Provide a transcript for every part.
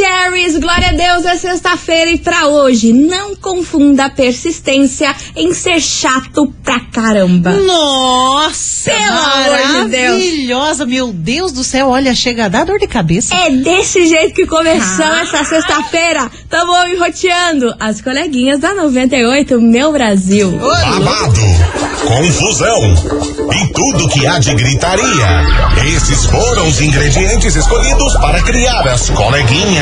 Maravicheries, glória a Deus, é sexta-feira e pra hoje, não confunda a persistência em ser chato pra caramba. Nossa! Pelo amor de Deus. Maravilhosa, meu Deus do céu, olha, chega a dar dor de cabeça. É desse jeito que começou Ah. essa sexta-feira. Tamo enroteando as coleguinhas da 98, meu Brasil. Babado, confusão e tudo que há de gritaria. Esses foram os ingredientes escolhidos para criar as coleguinhas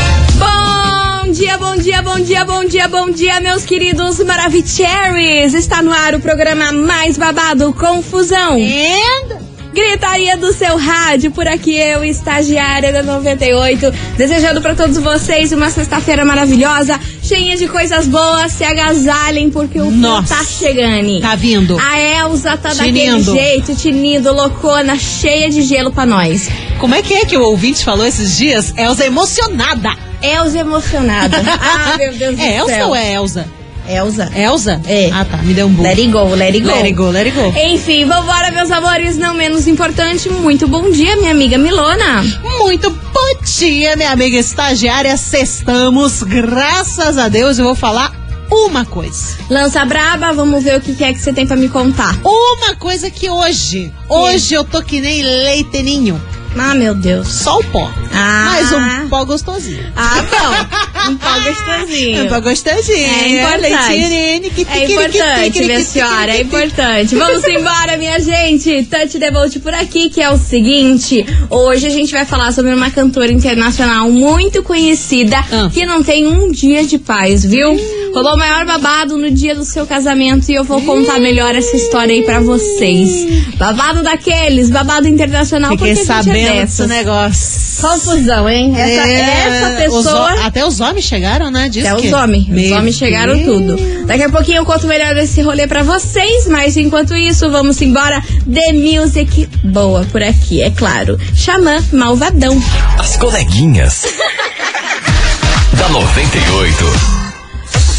Bom dia, bom dia, bom dia, bom dia, bom dia, meus queridos Maravicheries. Está no ar o programa mais babado, Confusão. Gritaria do seu rádio, por aqui eu, estagiária da 98, desejando para todos vocês uma sexta-feira maravilhosa, cheia de coisas boas, se agasalhem porque o Nossa. tá chegando. Tá vindo. A Elza tá daquele Tinindo. jeito, tinindo, loucona, cheia de gelo pra nós. Como é que é que o ouvinte falou esses dias? Elza emocionada. Elza emocionada. ah, meu Deus do É Elza céu. ou é Elza? Elza. Elza? É. Ah, tá, me deu um bug. Let it go, let it go. Let it go, let it go. Enfim, vambora, meus amores. Não menos importante, muito bom dia, minha amiga Milona. Muito bom dia, minha amiga estagiária. Sextamos, graças a Deus. Eu vou falar uma coisa. Lança braba, vamos ver o que é que você tem pra me contar. Uma coisa que hoje, hoje eu tô que nem leite ninho. Ah, meu Deus. Só o pó. Ah. Mas um pó gostosinho. Ah, bom. Um pó gostosinho. Um pó gostosinho. É importante. É importante, minha senhora, é importante. Vamos embora, minha gente. Touch the Boat por aqui, que é o seguinte. Hoje a gente vai falar sobre uma cantora internacional muito conhecida Ah. que não tem um dia de paz, viu? Rolou o maior babado no dia do seu casamento e eu vou contar melhor essa história aí pra vocês. Babado daqueles, babado internacional, Fiquei porque a gente é sabendo dessas. desse negócio. Confusão, hein? Essa, É, essa os pessoa... ho- até os homens chegaram, né? Diz Até que- os homens. Os Meu homens chegaram Deus. tudo. Daqui a pouquinho eu conto melhor desse rolê pra vocês, mas enquanto isso, vamos embora. The Music boa por aqui, é claro. Xamã Malvadão. As coleguinhas. da 98.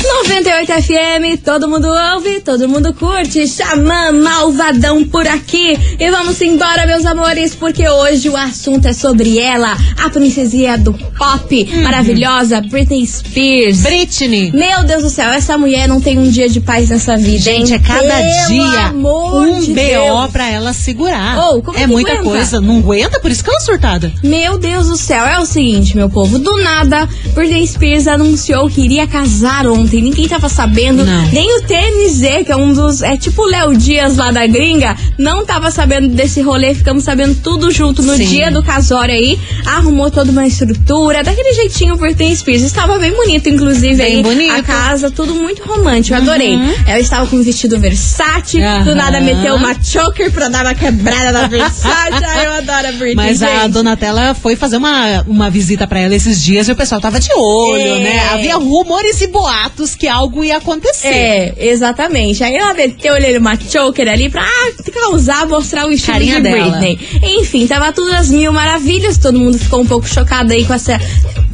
98 FM, todo mundo ouve, todo mundo curte. Xamã Malvadão por aqui. E vamos embora, meus amores, porque hoje o assunto é sobre ela, a princesinha do pop, Uhum. maravilhosa, Britney Spears. Britney. Meu Deus do céu, essa mulher não tem um dia de paz nessa vida, Gente, hein? é cada Pelo dia um de BO Deus. pra ela segurar. Oh, como é é muita aguenta? coisa. Não aguenta, por isso que ela é surtada. Meu Deus do céu, é o seguinte, meu povo, do nada, Britney Spears anunciou que iria casar ontem. Ninguém tava sabendo, Não. nem o TMZ, que é um dos. É tipo o Léo Dias lá da gringa, não tava sabendo desse rolê. Ficamos sabendo tudo junto no Sim. dia do casório aí. Arrumou toda uma estrutura, daquele jeitinho Britney Spears. Estava bem bonito, inclusive, Bem aí. bonito. A casa, tudo muito romântico, eu adorei. Ela estava com um vestido Versace, do Aham. nada meteu uma choker pra dar uma quebrada na. Ai, eu adoro a Britney. Mas a gente. Donatella foi fazer uma, uma visita pra ela esses dias e o pessoal tava de olho, É. né? Havia rumores e boatos que algo ia acontecer. É, exatamente. Aí ela meteu ele uma choker ali pra ah, causar, mostrar o estilo Carinha de dela. Britney. Enfim, tava tudo às mil maravilhas, todo mundo ficou um pouco chocado aí com essa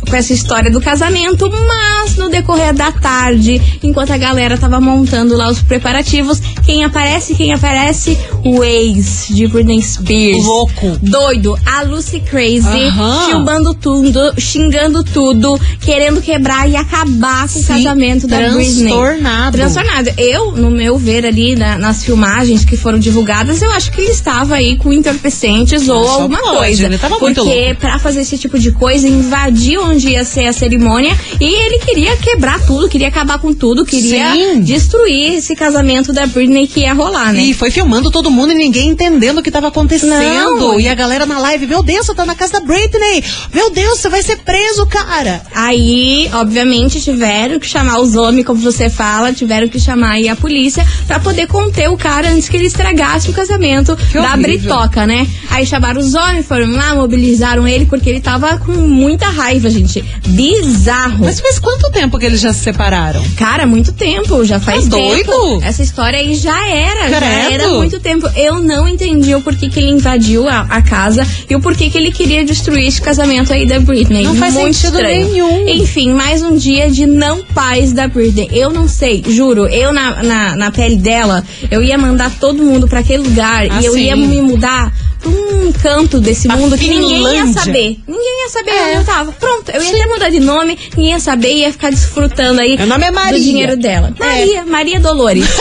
com essa história do casamento, mas no decorrer da tarde, enquanto a galera tava montando lá os preparativos, quem aparece, quem aparece? O ex de Britney Spears. Louco. Doido, a Lucy Crazy, Aham. chumbando tudo, xingando tudo, querendo quebrar e acabar com o Sim, casamento da Britney. transtornado. Transtornado. Eu, no meu ver ali na- nas filmagens que foram divulgadas, eu acho que ele estava aí com entorpecentes ou Só alguma pode, coisa. ele tava porque muito louco. pra fazer esse tipo de coisa, invadiu onde ia ser a cerimônia e ele queria quebrar tudo, queria acabar com tudo, queria Sim. destruir esse casamento da Britney que ia rolar, né? E foi filmando todo mundo e ninguém entendendo o que tava acontecendo. Não. E a galera na live, meu Deus, você tá na casa da Britney. Meu Deus, você vai ser preso, cara. Aí, obviamente, tiveram que chamar os homens, como você fala, tiveram que chamar aí a polícia pra poder conter o cara antes que ele estragasse o casamento da horrível. Britoca, né? Aí chamaram os homens, foram lá, mobilizaram ele, porque ele tava com muita raiva, gente. Bizarro. Mas faz quanto tempo que eles já se separaram? Cara, muito tempo, já faz Tá tempo. doido? Essa história aí já era, já Credo. era há muito tempo. Eu não entendi o porquê que ele invadiu a, a casa e o porquê que ele queria destruir esse casamento aí da Britney. Não faz muito sentido estranho. nenhum. Enfim, mais um dia de não paz da Britney. Eu não sei, juro, eu na, na, na pele dela, eu ia mandar todo mundo pra aquele lugar Ah, e eu sim. ia me mudar um canto desse mundo que ninguém ia saber. Ninguém ia saber É. onde eu tava. Pronto, eu ia até mudar de nome, ninguém ia saber e ia ficar desfrutando aí Meu nome é Maria. do dinheiro dela. É. Maria, Maria Dolores.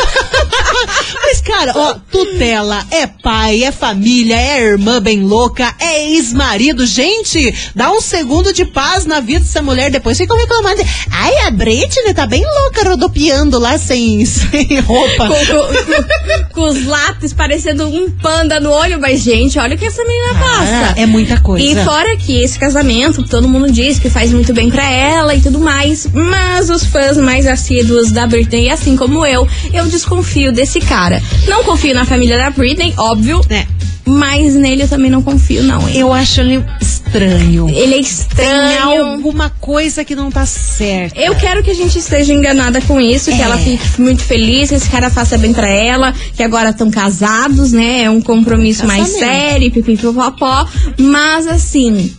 Mas, cara, ó, tutela, é pai, é família, é irmã bem louca, é ex-marido. Gente, dá um segundo de paz na vida dessa mulher. Depois ficam reclamando. Ai, a Britney tá bem louca rodopiando lá sem, sem roupa. com, com- com os lápis parecendo um panda no olho, mas, gente, olha o que essa menina passa. é muita coisa. E fora que esse casamento, todo mundo diz que faz muito bem pra ela e tudo mais, mas os fãs mais assíduos da Britney, assim como eu, eu desconfio desse cara. Não confio na família da Britney, óbvio, É. mas nele eu também não confio, não. hein? Eu acho ele estranho. Ele é Tem estranho. alguma coisa que não tá certa. Eu quero que a gente esteja enganada com isso, que É. ela fique muito feliz, que esse cara faça bem pra ela, que agora estão casados, né? É um compromisso mais sério, pipipopopó. Mas assim.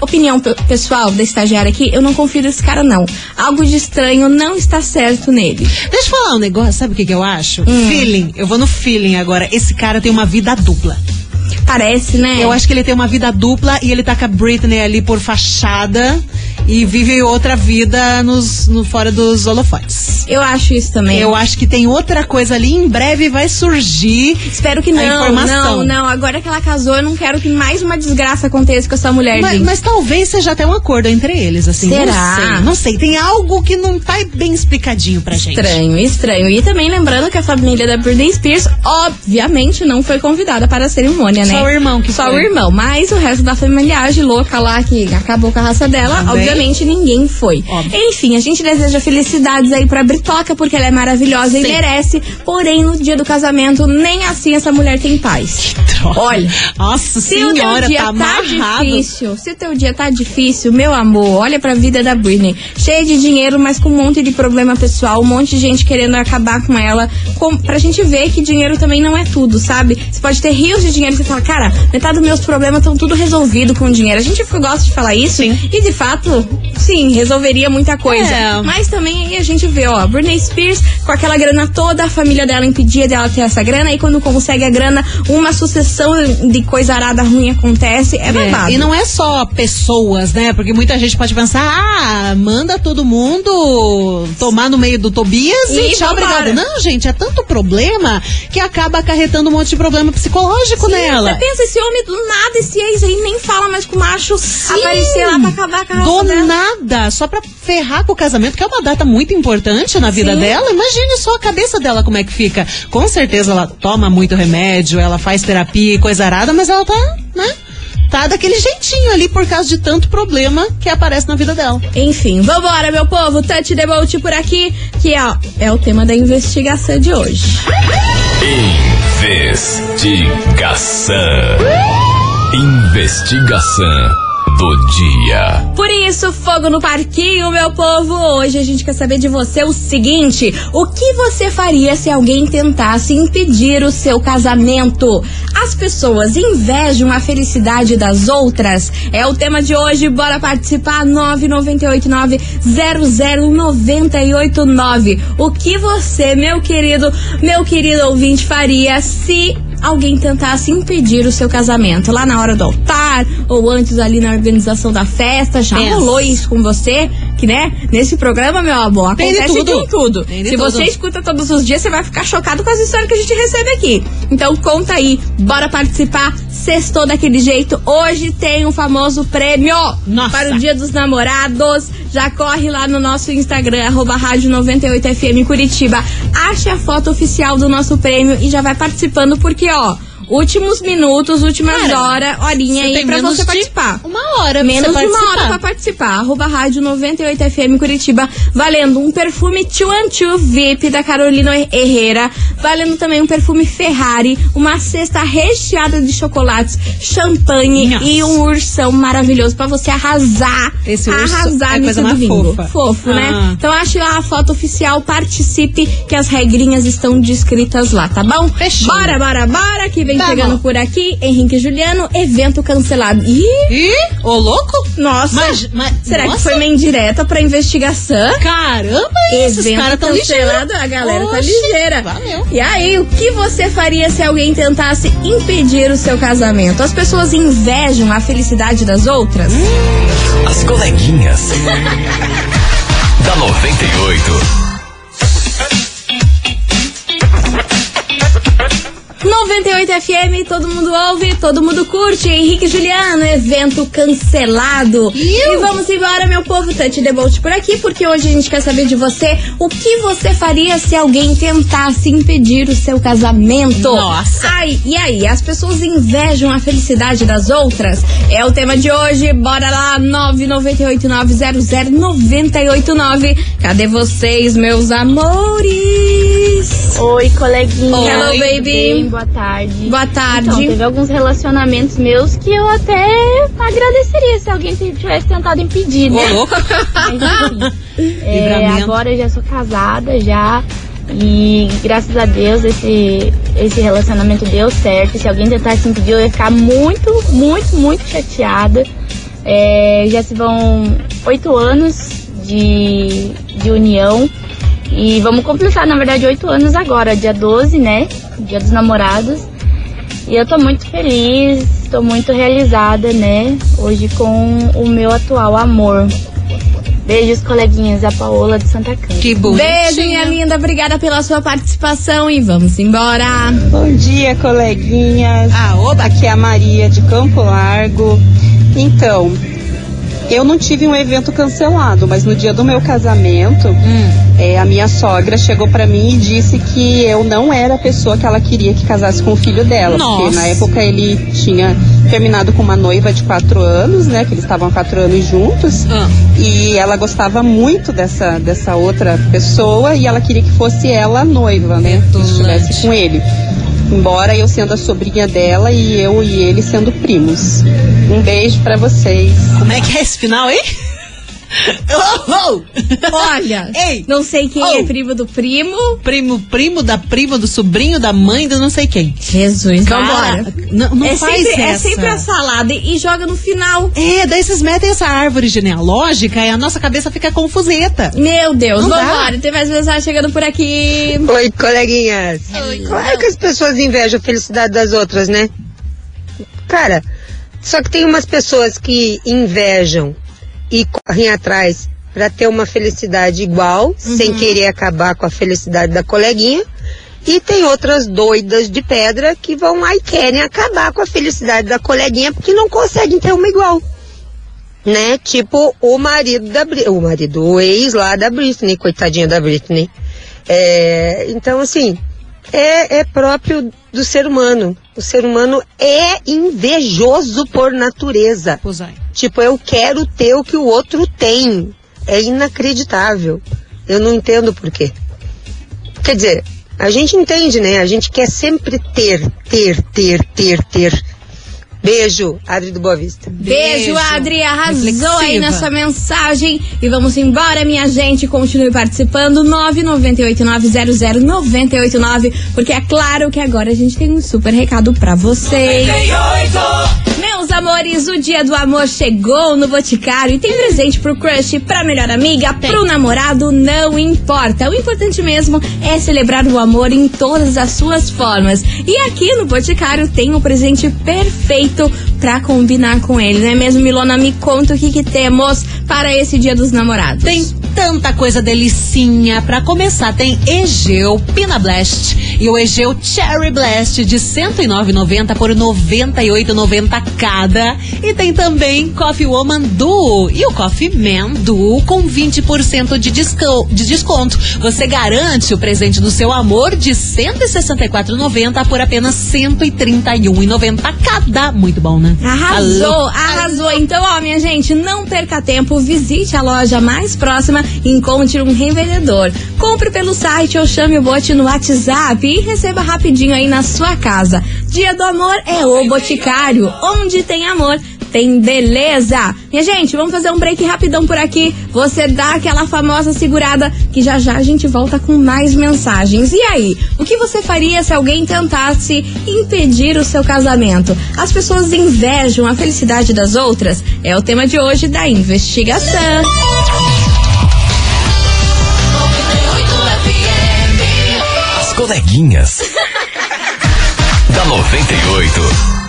Opinião pe- pessoal da estagiária aqui, eu não confio nesse cara, não. Algo de estranho não está certo nele. Deixa eu falar um negócio, sabe o que, que eu acho? Hum. Feeling. Eu vou no feeling agora. Esse cara tem uma vida dupla. Parece, né? Eu acho que ele tem uma vida dupla e ele tá com a Britney ali por fachada e vive outra vida nos, no, fora dos holofotes. Eu acho isso também. Eu acho que tem outra coisa ali, em breve vai surgir. Espero que não, não, não. Agora que ela casou, eu não quero que mais uma desgraça aconteça com essa mulher, Mas, gente. mas talvez seja até um acordo entre eles, assim. Será? Não sei, não sei. Tem algo que não tá bem explicadinho pra gente. Estranho, estranho. E também lembrando que a família da Britney Spears, obviamente, não foi convidada para a cerimônia, né? Só o irmão que Só foi. o irmão. Mas o resto da familiagem louca lá que acabou com a raça dela, Também. obviamente ninguém foi. Óbvio. Enfim, a gente deseja felicidades aí pra Britoca, porque ela é maravilhosa e Sim. merece. Porém, no dia do casamento, nem assim essa mulher tem paz. Droga. Olha, Nossa se o senhora, teu dia tá tá, difícil, se o teu dia tá difícil, meu amor, olha pra vida da Britney. Cheia de dinheiro, mas com um monte de problema pessoal, um monte de gente querendo acabar com ela. Com, pra gente ver que dinheiro também não é tudo, sabe? Você pode ter rios de dinheiro e você fala, cara, metade dos meus problemas estão tudo resolvido com dinheiro. A gente gosta de falar isso. Sim. E de fato, sim, resolveria muita coisa. É. Mas também aí a gente vê, ó, Britney Spears com aquela grana toda, a família dela impedia dela ter essa grana, e quando consegue a grana, uma sucessão de coisa arada ruim acontece. É babado. É, e não é só pessoas, né? Porque muita gente pode pensar, ah, manda todo mundo tomar no meio do Tobias e, E tchau, obrigado. Não, gente, é tanto problema que acaba acarretando um monte de problema psicológico nela. Pensa, esse homem do nada, esse ex aí nem fala mais com o macho aparecer lá pra acabar com a Do dela. nada, só pra ferrar com o casamento, que é uma data muito importante na vida Sim. dela. Imagine só a cabeça dela como é que fica. Com certeza ela toma muito remédio, ela faz terapia e coisa arada, mas ela tá, né? Tá daquele jeitinho ali por causa de tanto problema que aparece na vida dela. Enfim, vambora, meu povo. Touch the boat por aqui, que é, é o tema da investigação de hoje. Investigação. Investigação do dia. Por isso, fogo no parquinho, meu povo. Hoje a gente quer saber de você o seguinte: o que você faria se alguém tentasse impedir o seu casamento? As pessoas invejam a felicidade das outras? É o tema de hoje. Bora participar 998900989. O que você, meu querido, meu querido ouvinte, faria se alguém tentasse impedir o seu casamento lá na hora do altar ou antes ali na organização da festa. Já Pensa. rolou isso com você? Que né? Nesse programa, meu amor, Tem de acontece de, tudo. um tudo. Tem de Se tudo. você escuta todos os dias, você vai ficar chocado com as histórias que a gente recebe aqui. Então conta aí, bora participar. Sextou daquele jeito. Hoje tem o famoso prêmio Nossa. para o Dia dos Namorados. Já corre lá no nosso Instagram, arroba rádio 98FM Curitiba. Ache a foto oficial do nosso prêmio e já vai participando, porque, ó. Últimos minutos, últimas Cara, horas, horinha aí pra você participar. Uma hora pra Menos você de uma hora pra participar. Arroba rádio 98FM Curitiba, valendo um perfume Two and Two VIP da Carolina Herrera, valendo também um perfume Ferrari, uma cesta recheada de chocolates, champanhe Nossa. e um ursão maravilhoso pra você arrasar. Esse urso arrasar é nesse domingo. fofa. Fofo, né? Ah. Então ache lá a foto oficial, participe, que as regrinhas estão descritas lá, tá bom? Fechou. Bora, bora, bora, que vem Tá chegando bom. por aqui, Henrique e Juliano, evento cancelado. Ih, Ih, ô louco? nossa! Mas, mas Será nossa, que foi uma indireta pra investigação? Caramba, esses Evento caras tão cancelado, ligeiros. a galera tá ligeira. Valeu. E aí, o que você faria se alguém tentasse impedir o seu casamento? As pessoas invejam a felicidade das outras? As coleguinhas. da 98. 98 FM, todo mundo ouve, todo mundo curte. Henrique Juliano, evento cancelado. E vamos embora, meu povo. The boat por aqui, porque hoje a gente quer saber de você o que você faria se alguém tentasse impedir o seu casamento. Nossa. Ai, e aí, as pessoas invejam a felicidade das outras? É o tema de hoje. Bora lá, 998900989. Cadê vocês, meus amores? Oi, coleguinha. Hello, Tudo baby. Boa tarde. Boa tarde. Então, teve alguns relacionamentos meus que eu até agradeceria se alguém tivesse tentado impedir, Ô né? louco. Mas, enfim, é, agora eu já sou casada já. E graças a Deus esse, esse relacionamento deu certo. Se alguém tentasse impedir, eu ia ficar muito, muito, muito chateada. É, já se vão oito anos de, de união. E vamos completar, na verdade, oito anos agora, dia 12, né? Dia dos namorados. E eu tô muito feliz, tô muito realizada, né? Hoje com o meu atual amor. Beijos, coleguinhas, a Paola de Santa Cândida. Que bonitinha. Beijo, minha linda. Obrigada pela sua participação e vamos embora. Bom dia, coleguinhas. Ah, oba. Aqui é a Maria de Campo Largo. Então, eu não tive um evento cancelado, mas no dia do meu casamento, Hum. é, a minha sogra chegou pra mim e disse que eu não era a pessoa que ela queria que casasse com o filho dela. Nossa. Porque na época ele tinha terminado com uma noiva de quatro anos, né? Que eles estavam há quatro anos juntos. Ah. E ela gostava muito dessa, dessa outra pessoa e ela queria que fosse ela a noiva, né? Que estivesse com ele. Embora eu sendo a sobrinha dela e eu e ele sendo primos. Um beijo pra vocês. Como é que é esse final, hein? Oh, oh. Olha, Ei. não sei quem Oh. é primo do primo. Primo, primo da prima, do sobrinho, da mãe, do não sei quem. Jesus, Cara, vambora. Não, não é, faz sempre, é essa. sempre a salada e joga no final. É, daí vocês metem essa árvore genealógica e a nossa cabeça fica confuseta. Meu Deus, Não dá. vambora. Tem mais mensagem chegando por aqui. Oi, coleguinhas. Claro que as pessoas invejam a felicidade das outras, né? Cara, só que tem umas pessoas que invejam e correm atrás pra ter uma felicidade igual, sem querer acabar com a felicidade da coleguinha. E tem outras doidas de pedra que vão lá e querem acabar com a felicidade da coleguinha porque não conseguem ter uma igual. Né? Tipo o marido da Britney, o marido, o ex lá da Britney, coitadinha da Britney. É, então, assim, é, é próprio do ser humano. O ser humano é invejoso por natureza. Pois é. Tipo, eu quero ter o que o outro tem. É inacreditável. Eu não entendo por quê. Quer dizer, a gente entende, né? A gente quer sempre ter, ter, ter, ter, ter. Beijo, Adri do Boa Vista. Beijo, Beijo. Adri. Arrasou Reflexiva. aí na sua mensagem. E vamos embora, minha gente. Continue participando. 998900989. Porque é claro que agora a gente tem um super recado pra vocês. Meus amores, o dia do amor chegou no Boticário e tem presente pro crush, pra melhor amiga, pro namorado, não importa. O importante mesmo é celebrar o amor em todas as suas formas. E aqui no Boticário tem o presente perfeito pra combinar com ele, não é mesmo, Milona? Me conta o que, que temos para esse dia dos namorados. Tem tanta coisa delicinha. Pra começar, tem Egeu Pina Blast e o Egeu Cherry Blast de 109,90 por 98,90 cada. E tem também Coffee Woman Duo e o Coffee Man Duo com 20% de, desco de desconto. Você garante o presente do seu amor de 164,90 por apenas 131,90 cada. Muito bom, né? Arrasou, Alô? arrasou. Então, ó, minha gente, não perca tempo, visite a loja mais próxima e encontre um revendedor. Compre pelo site ou chame o bot no WhatsApp e receba rapidinho aí na sua casa. Dia do Amor é o Boticário, onde tem amor. Tem beleza! Minha gente, vamos fazer um break rapidão por aqui. Você dá aquela famosa segurada que já já a gente volta com mais mensagens. E aí, o que você faria se alguém tentasse impedir o seu casamento? As pessoas invejam a felicidade das outras? É o tema de hoje da investigação. As coleguinhas. da 98.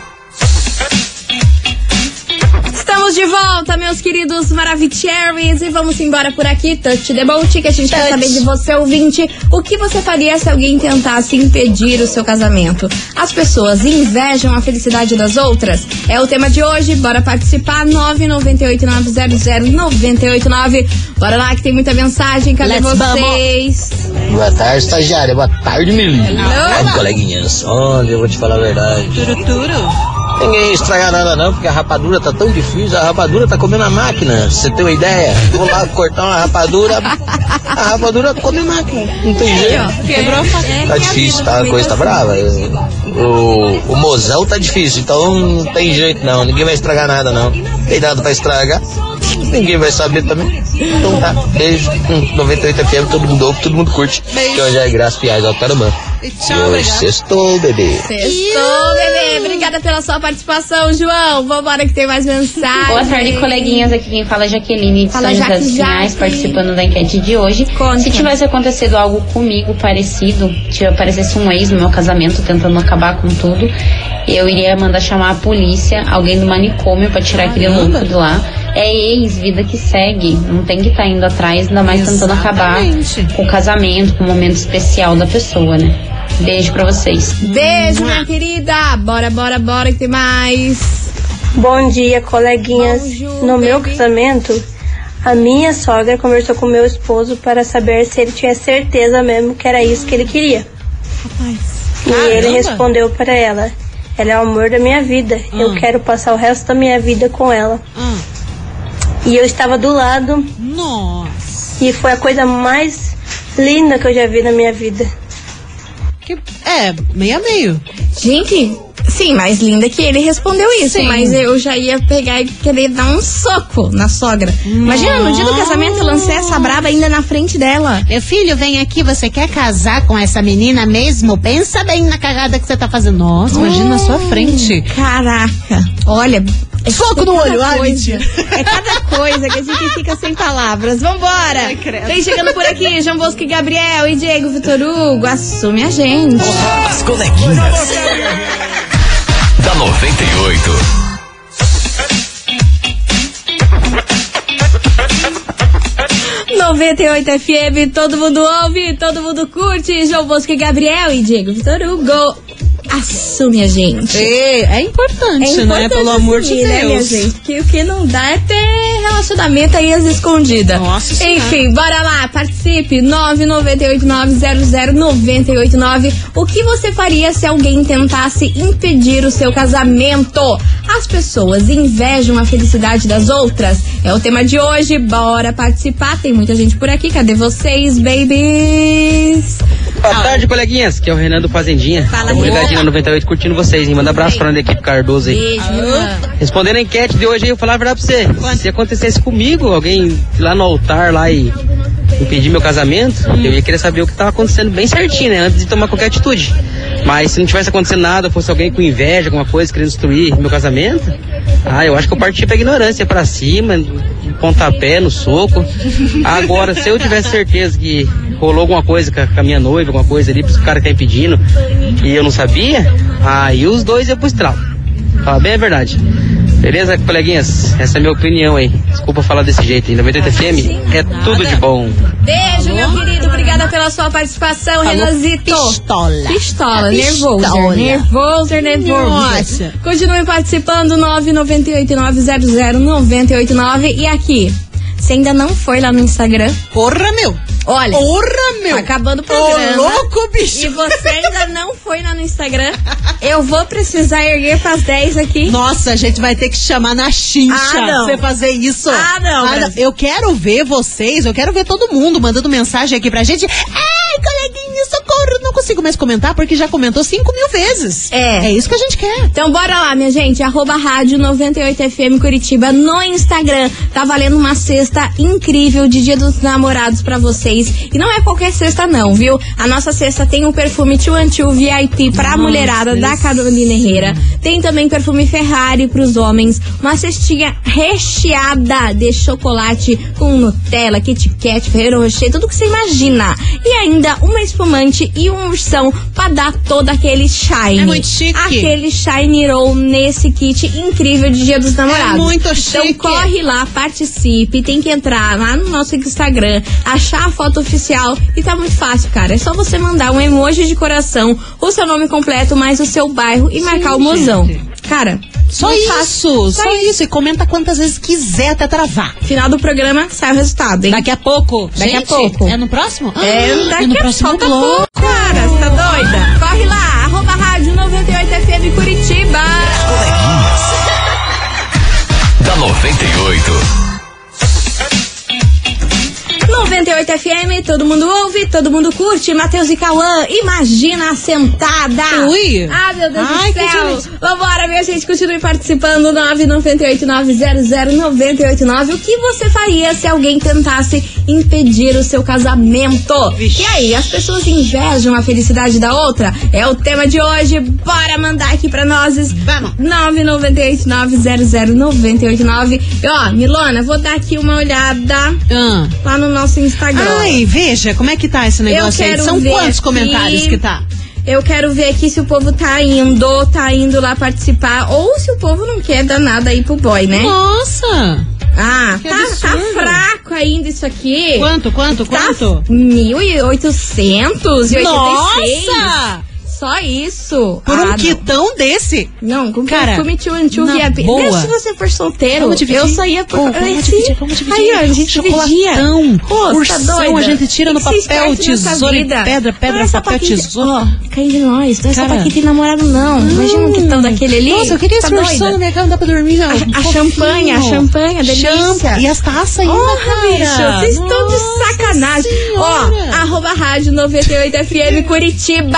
Estamos de volta, meus queridos Maravicheries, e vamos embora por aqui, Touch the Boat, que a gente quer saber de você, ouvinte, o que você faria se alguém tentasse impedir o seu casamento? As pessoas invejam a felicidade das outras? É o tema de hoje, bora participar, 998900989. Bora lá que tem muita mensagem, cadê Let's vocês? Boa tarde, estagiária. Boa tarde, Melinha. Hello. coleguinhas. Olha, eu vou te falar a verdade. Ninguém estragar nada não, porque a rapadura tá tão difícil, a rapadura tá comendo a máquina. Você tem uma ideia? Vou lá cortar uma rapadura, a rapadura come a máquina. Não tem jeito. Quebrou Tá difícil, tá? A coisa tá brava. O, o mozão tá difícil, então não tem jeito não. Ninguém vai estragar nada não. Tem nada pra estragar. Ninguém vai saber também. Então tá. Beijo. Hum, 98 FM, todo mundo ouve, todo mundo curte. Que hoje é Graça Piais, ó, para mano. E Tchau, hoje obrigada. sextou, bebê. Sextou, bebê. Obrigada pela sua participação, João. Vambora que tem mais mensagem. Boa tarde, coleguinhas. Aqui quem fala é Jaqueline de Fala, São José dos Pinhais, participando da enquete de hoje. Conta. Se tivesse acontecido algo comigo parecido, se aparecesse um ex no meu casamento tentando acabar com tudo, eu iria mandar chamar a polícia, alguém do manicômio pra tirar aquele louco de lá. É ex, vida que segue. Não tem que estar indo atrás, ainda mais tentando acabar Exatamente. com o casamento, com o momento especial da pessoa, né? Beijo pra vocês. Beijo, minha querida. Bora, bora, bora que tem mais. Bom dia, coleguinhas. Bonjour, no meu baby. casamento, a minha sogra conversou com meu esposo para saber se ele tinha certeza mesmo que era isso que ele queria. E ele Caramba. respondeu para ela: Ela é o amor da minha vida. Eu quero passar o resto da minha vida com ela. Hum. E eu estava do lado Nossa. e foi a coisa mais linda que eu já vi na minha vida. Que, é, meio a meio. Gente, sim, mais linda que ele respondeu isso, Sim. mas eu já ia pegar e querer dar um soco na sogra. Imagina, no dia do casamento eu lancei essa braba ainda na frente dela. Meu filho, vem aqui, você quer casar com essa menina mesmo? Pensa bem na cagada que você tá fazendo. Nossa, imagina na sua frente. Caraca, olha. É Soco no olho, ai, coisa, mentira. É cada coisa que a gente fica sem palavras. Vambora! Vem chegando por aqui, João Bosco e Gabriel e Diego Vitor Hugo. Assume a gente. As coleguinhas. da 98. 98 FM, todo mundo ouve, todo mundo curte. João Bosco e Gabriel e Diego Vitor Hugo. Assume a gente. É, é importante, né? Pelo amor de né, minha Deus. gente? Porque o que não dá é ter relacionamento aí às escondidas. Nossa Senhora. Enfim, bora lá, participe. 998900989. O que você faria se alguém tentasse impedir o seu casamento? As pessoas invejam a felicidade das outras? É o tema de hoje. Bora participar. Tem muita gente por aqui. Cadê vocês, babies? Boa tarde, coleguinhas. Que é o Renan do Fazendinha. Fala, na 98 curtindo vocês, hein? Manda abraço pra a equipe Cardoso aí. Beijo. Respondendo a enquete de hoje, eu vou falar a verdade pra você. Se acontecesse comigo, alguém ir lá no altar lá e impedir meu casamento, eu ia querer saber o que tava acontecendo bem certinho, né? Antes de tomar qualquer atitude. Mas se não tivesse acontecendo nada, fosse alguém com inveja, alguma coisa, querendo destruir meu casamento, ah, eu acho que eu partia pra ignorância, pra cima, pontapé, no soco. Agora, se eu tivesse certeza que rolou alguma coisa com a, minha noiva, alguma coisa ali, o cara tá impedindo, e eu não sabia, aí os dois iam pro estralo. Fala bem a verdade. Beleza, coleguinhas? Essa é a minha opinião aí. Desculpa falar desse jeito. Em 98 FM é tudo de bom. Beijo, meu querido. Obrigada pela sua participação, Renanzito. pistola. Pistola, Pistola. nervoso. Nervoso, nervoso. Nossa. Continue participando, 998-900-989. E aqui, você ainda não foi lá no Instagram? Porra, meu. Olha. Porra, meu. Tá acabando o Ô, programa. louco, bicho. E você ainda não foi lá no Instagram? Eu vou precisar erguer pras 10 aqui. Nossa, a gente vai ter que chamar na chincha Ah, não. pra você fazer isso. Ah, não, Brasil. Eu quero ver vocês, eu quero ver todo mundo mandando mensagem aqui pra gente. Não consigo mais comentar porque já comentou 5 mil vezes. É. É isso que a gente quer. Então bora lá, minha gente. Arroba rádio 98FM Curitiba no Instagram. Tá valendo uma cesta incrível de Dia dos Namorados pra vocês. E não é qualquer cesta não, viu? A nossa cesta tem o perfume Two and Two VIP pra Nossa, mulherada da Carolina Herrera. Tem também perfume Ferrari pros homens. Uma cestinha recheada de chocolate com Nutella, Kit Kat, Ferreiro Rocher, tudo que você imagina. E ainda uma espumante e um ursão pra dar todo aquele shine. É muito chique. Aquele shine roll nesse kit incrível de Dia dos Namorados. É muito Então chique. corre lá, participe, tem que entrar lá no nosso Instagram, achar a foto oficial e tá muito fácil, cara. É só você mandar um emoji de coração, o seu nome completo, mais o seu bairro e marcar o mozão. Cara, Só muito isso, fácil. só, isso. E comenta quantas vezes quiser até travar. Final do programa sai o resultado, hein? Daqui a pouco. Daqui a pouco. É no próximo? É, Ah, daqui é no a próximo falta bloco. pouco, cara. Você tá doida? Corre lá, arroba rádio 98FM Curitiba. Coleguinhas. da 98. 98 FM, todo mundo ouve, todo mundo curte. Matheus e Cauã, imagina a sentada. Ui. Ah, meu Deus Ai, do céu. Vambora, minha gente, continue participando. 998-900-989. O que você faria se alguém tentasse impedir o seu casamento? Vixe. E aí, as pessoas invejam a felicidade da outra? É o tema de hoje. Bora mandar aqui pra nós. Vamos. 998-900-989. E ó, Milona, vou dar aqui uma olhada Ah. lá no nosso Instagram. Ai, veja, como é que tá esse negócio aí? São quantos aqui. comentários que tá? Eu quero ver aqui se o povo tá indo, tá indo lá participar, ou se o povo não quer dar nada aí pro boy, né? Nossa! Ah, tá, tá fraco ainda isso aqui. Quanto, quanto, Tá quanto? 1.886. Nossa! Só isso. Por Ah, um não. quitão desse? Não, com Cara, VIP. boa. Mesmo se você for solteiro, eu só ia por... Ô, vamos Ai, dividir, sim. vamos dividir. Aí, ó, a gente. Chocolatão, Pô, tá ursão, doida? a gente tira no papel, tesoura e pedra, pedra, Não é papel, tesoura. Ó, cai de nós. Não é só pra quem tem namorado, não. Imagina um quitão daquele ali. Nossa, eu queria tá esse ursão na minha cama, dá pra dormir. A, a champanhe, a champanhe, a delícia. Champa. E as taças ainda, Porra, cara. vocês estão de sacanagem. Ó, arroba rádio 98 FM Curitiba.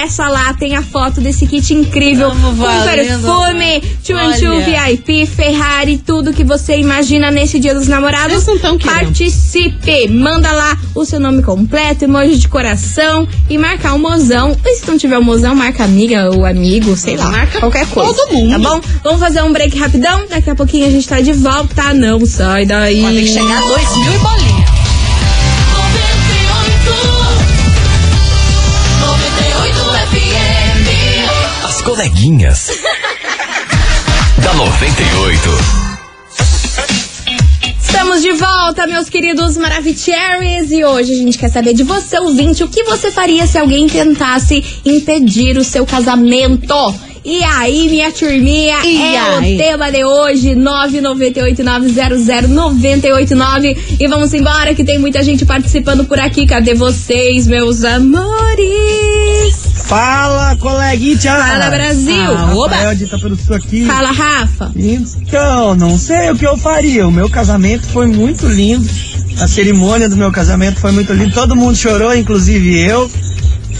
Acessa lá, tem a foto desse kit incrível. Com valendo, perfume, and Two Olha. VIP, Ferrari, tudo que você imagina nesse dia dos namorados. Eles não tão. Participe. Manda lá o seu nome completo, emoji de coração e marcar o mozão. E se não tiver o mozão, marca amiga ou amigo, sei lá. Marca qualquer coisa. todo mundo. Tá bom? Vamos fazer um break rapidão. Daqui a pouquinho a gente tá de volta. Não sai daí. Pode ter que chegar a dois mil e bolinha. Coleguinhas. da 98. Estamos de volta, meus queridos Maravicheries. E hoje a gente quer saber de você, ouvinte, o que você faria se alguém tentasse impedir o seu casamento? E aí, minha turminha, E é aí? o tema de hoje, 998-900-989. E vamos embora, que tem muita gente participando por aqui. Cadê vocês, meus amores? Fala, coleguinha! Fala, Brasil! Ah, oba. Rafael de Itaperuçu aqui. Fala, Rafa. Então, não sei o que eu faria. O meu casamento foi muito lindo. A cerimônia do meu casamento foi muito linda. Todo mundo chorou, inclusive eu.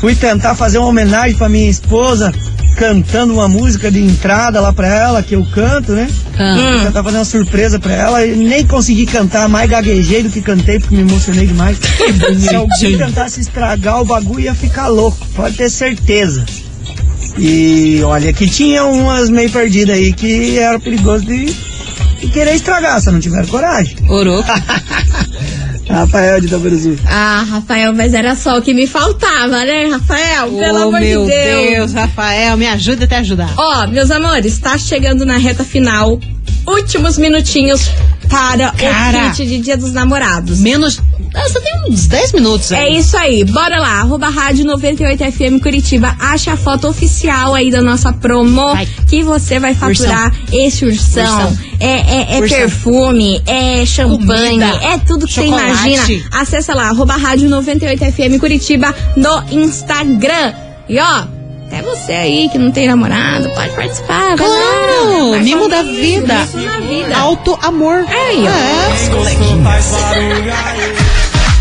Fui tentar fazer uma homenagem pra minha esposa, cantando uma música de entrada lá pra ela, que eu canto, né? Ah. Fui tentar fazer uma surpresa pra ela e nem consegui cantar, mais gaguejei do que cantei, porque me emocionei demais. Se alguém tentasse estragar o bagulho, ia ficar louco, pode ter certeza. E olha que tinha umas meio perdidas aí que era perigoso de, de querer estragar, se não tiver coragem. Orou. Rafael de Itaperuzu. Ah, Rafael, mas era só o que me faltava, né, Rafael? Pelo oh, amor meu de Deus. Rafael, me ajuda a te ajudar. Ó, meus amores, tá chegando na reta final. Últimos minutinhos para Cara. o kit de Dia dos Namorados. Menos. Ah, Você tem uns 10 minutos É aí. isso aí, bora lá, arroba rádio 98FM Curitiba, acha a foto oficial aí da nossa promo, que você vai faturar esse ursão. Ursão. É, é, é Ursão. perfume, é champanhe, Comida, é tudo que chocolate. você imagina. Acessa lá, arroba rádio 98FM Curitiba no Instagram. E ó, até você aí que não tem namorado, pode participar. Claro, vai mimo da vida. Vida. Alto amor. É aí, ó. As coleguinhas.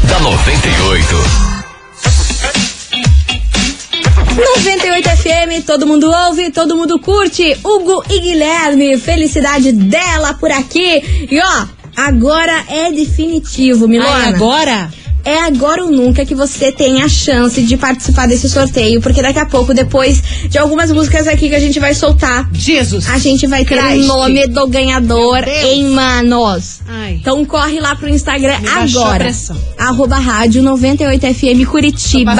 da 98. 98 FM, todo mundo ouve, todo mundo curte. Hugo e Guilherme, felicidade dela por aqui. E ó, agora é definitivo, Milona. Ai, agora? É agora ou nunca que você tem a chance de participar desse sorteio, porque daqui a pouco, depois de algumas músicas aqui que a gente vai soltar, Jesus. a gente vai ter Christ. o nome do ganhador em manos. Ai. Então corre lá pro Instagram Me agora. Arroba rádio 98FM Curitiba.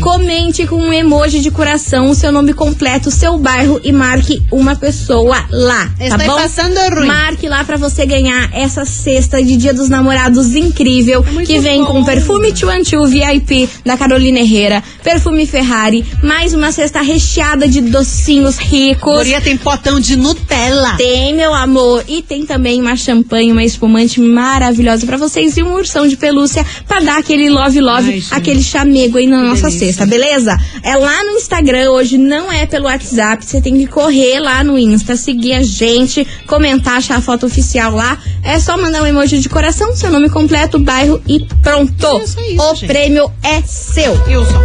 Comente com um emoji de coração o seu nome completo, o seu bairro e marque uma pessoa lá. Tá Estou bom? passando ruim. Marque lá pra você ganhar essa cesta de Dia dos Namorados incrível É que vem bom. com perfume Chuanchu VIP da Carolina Herrera, perfume Ferrari, mais uma cesta recheada de docinhos ricos. Guria tem potão de Nutella. Tem, meu amor. E tem também uma champanhe, uma espumante maravilhosa pra vocês e um ursão de pelúcia pra dar aquele love love, Ai, aquele chamego aí na nossa delícia. cesta, beleza? É lá no Instagram hoje, não é pelo WhatsApp. Você tem que correr lá no Insta, seguir a gente, comentar, achar a foto oficial lá. É só mandar um emoji de coração, seu nome completo, bairro e pronto. É isso, é isso, o gente. prêmio é seu. Wilson.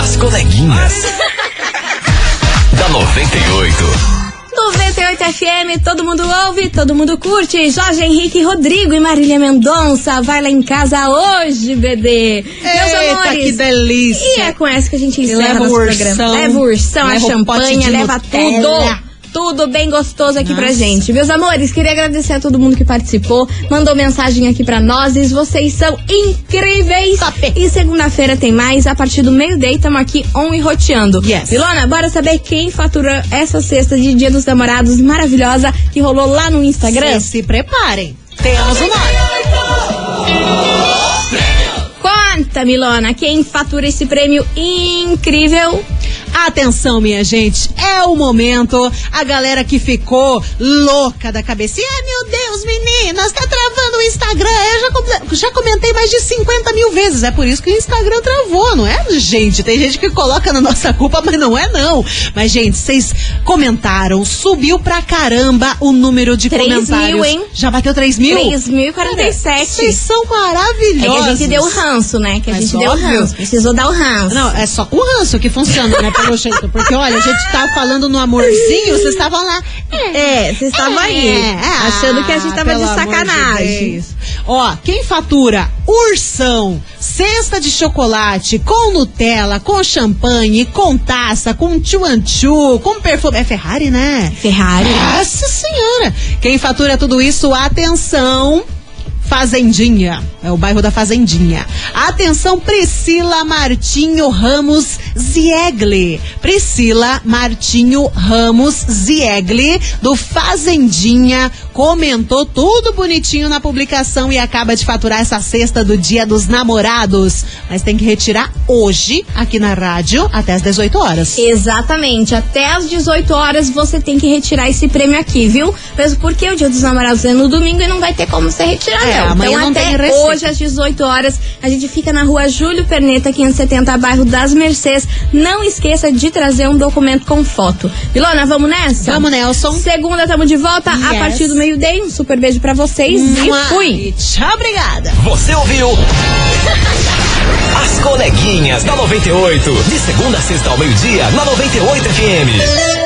As coleguinhas. da 98. 98 FM, todo mundo ouve, todo mundo curte. Jorge Henrique Rodrigo e Marília Mendonça. Vai lá em casa hoje, bebê. Meus Eita, amores. que delícia. E é com essa que a gente encerra leva o nosso ursão, programa. Leva o ursão, leva a leva tudo. Tudo bem gostoso aqui pra Nossa. gente. Meus amores, queria agradecer a todo mundo que participou, mandou mensagem aqui pra nós. Vocês são incríveis. Top. E segunda-feira tem mais. A partir do meio-dia, estamos aqui on e roteando. Yes. Ilona, bora saber quem faturou essa cesta de Dia dos Namorados maravilhosa que rolou lá no Instagram? Se, se preparem. Temos o nome. Conta, Milona, quem fatura esse prêmio incrível? Atenção, minha gente, é o momento. A galera que ficou louca da cabecinha. Ai, meu Deus, meninas, tá travando o Instagram. Eu já, já comentei mais de 50 mil vezes. É por isso que o Instagram travou, não é, gente? Tem gente que coloca na nossa culpa, mas não é, não. Mas, gente, vocês comentaram, subiu pra caramba o número de 3 comentários. mil, hein? Já bateu 3 mil? 3.047. Vocês são É que maravilhosos. a gente deu ranço, né? Que a Mas gente deu óbvio. ranço. Precisou dar o ranço. Não, é só com ranço que funciona, né, pelo jeito. Porque, olha, a gente tá falando no amorzinho, vocês estavam lá. É, vocês estavam aí. É, achando que a gente tava pelo de sacanagem. Ó, quem fatura ursão, cesta de chocolate com Nutella, com champanhe, com taça, com chuanchu, com perfume. É Ferrari, né? Ferrari. Nossa senhora! Quem fatura tudo isso, atenção! Fazendinha, é o bairro da Fazendinha. Atenção, Priscila Martinho Ramos Ziegli. Priscila Martinho Ramos Ziegli, do Fazendinha, comentou tudo bonitinho na publicação e acaba de faturar essa cesta do Dia dos Namorados. Mas tem que retirar hoje, aqui na rádio, até às 18 horas. Exatamente. Até às 18 horas você tem que retirar esse prêmio aqui, viu? Mesmo porque o Dia dos Namorados é no domingo e não vai ter como você retirar, É, não. amanhã então não até tem receita. hoje às 18 horas a gente fica na rua Júlio Perneta, 570, bairro das Mercês. Não esqueça de trazer um documento com foto. Ilona, vamos nessa? Vamos, Nelson. Segunda, tamo de volta a Yes. partir do meio-dia. Um super beijo pra vocês Mua. e fui! E tchau, obrigada. Você ouviu? As coleguinhas da 98. De segunda a sexta ao meio-dia, na 98 FM.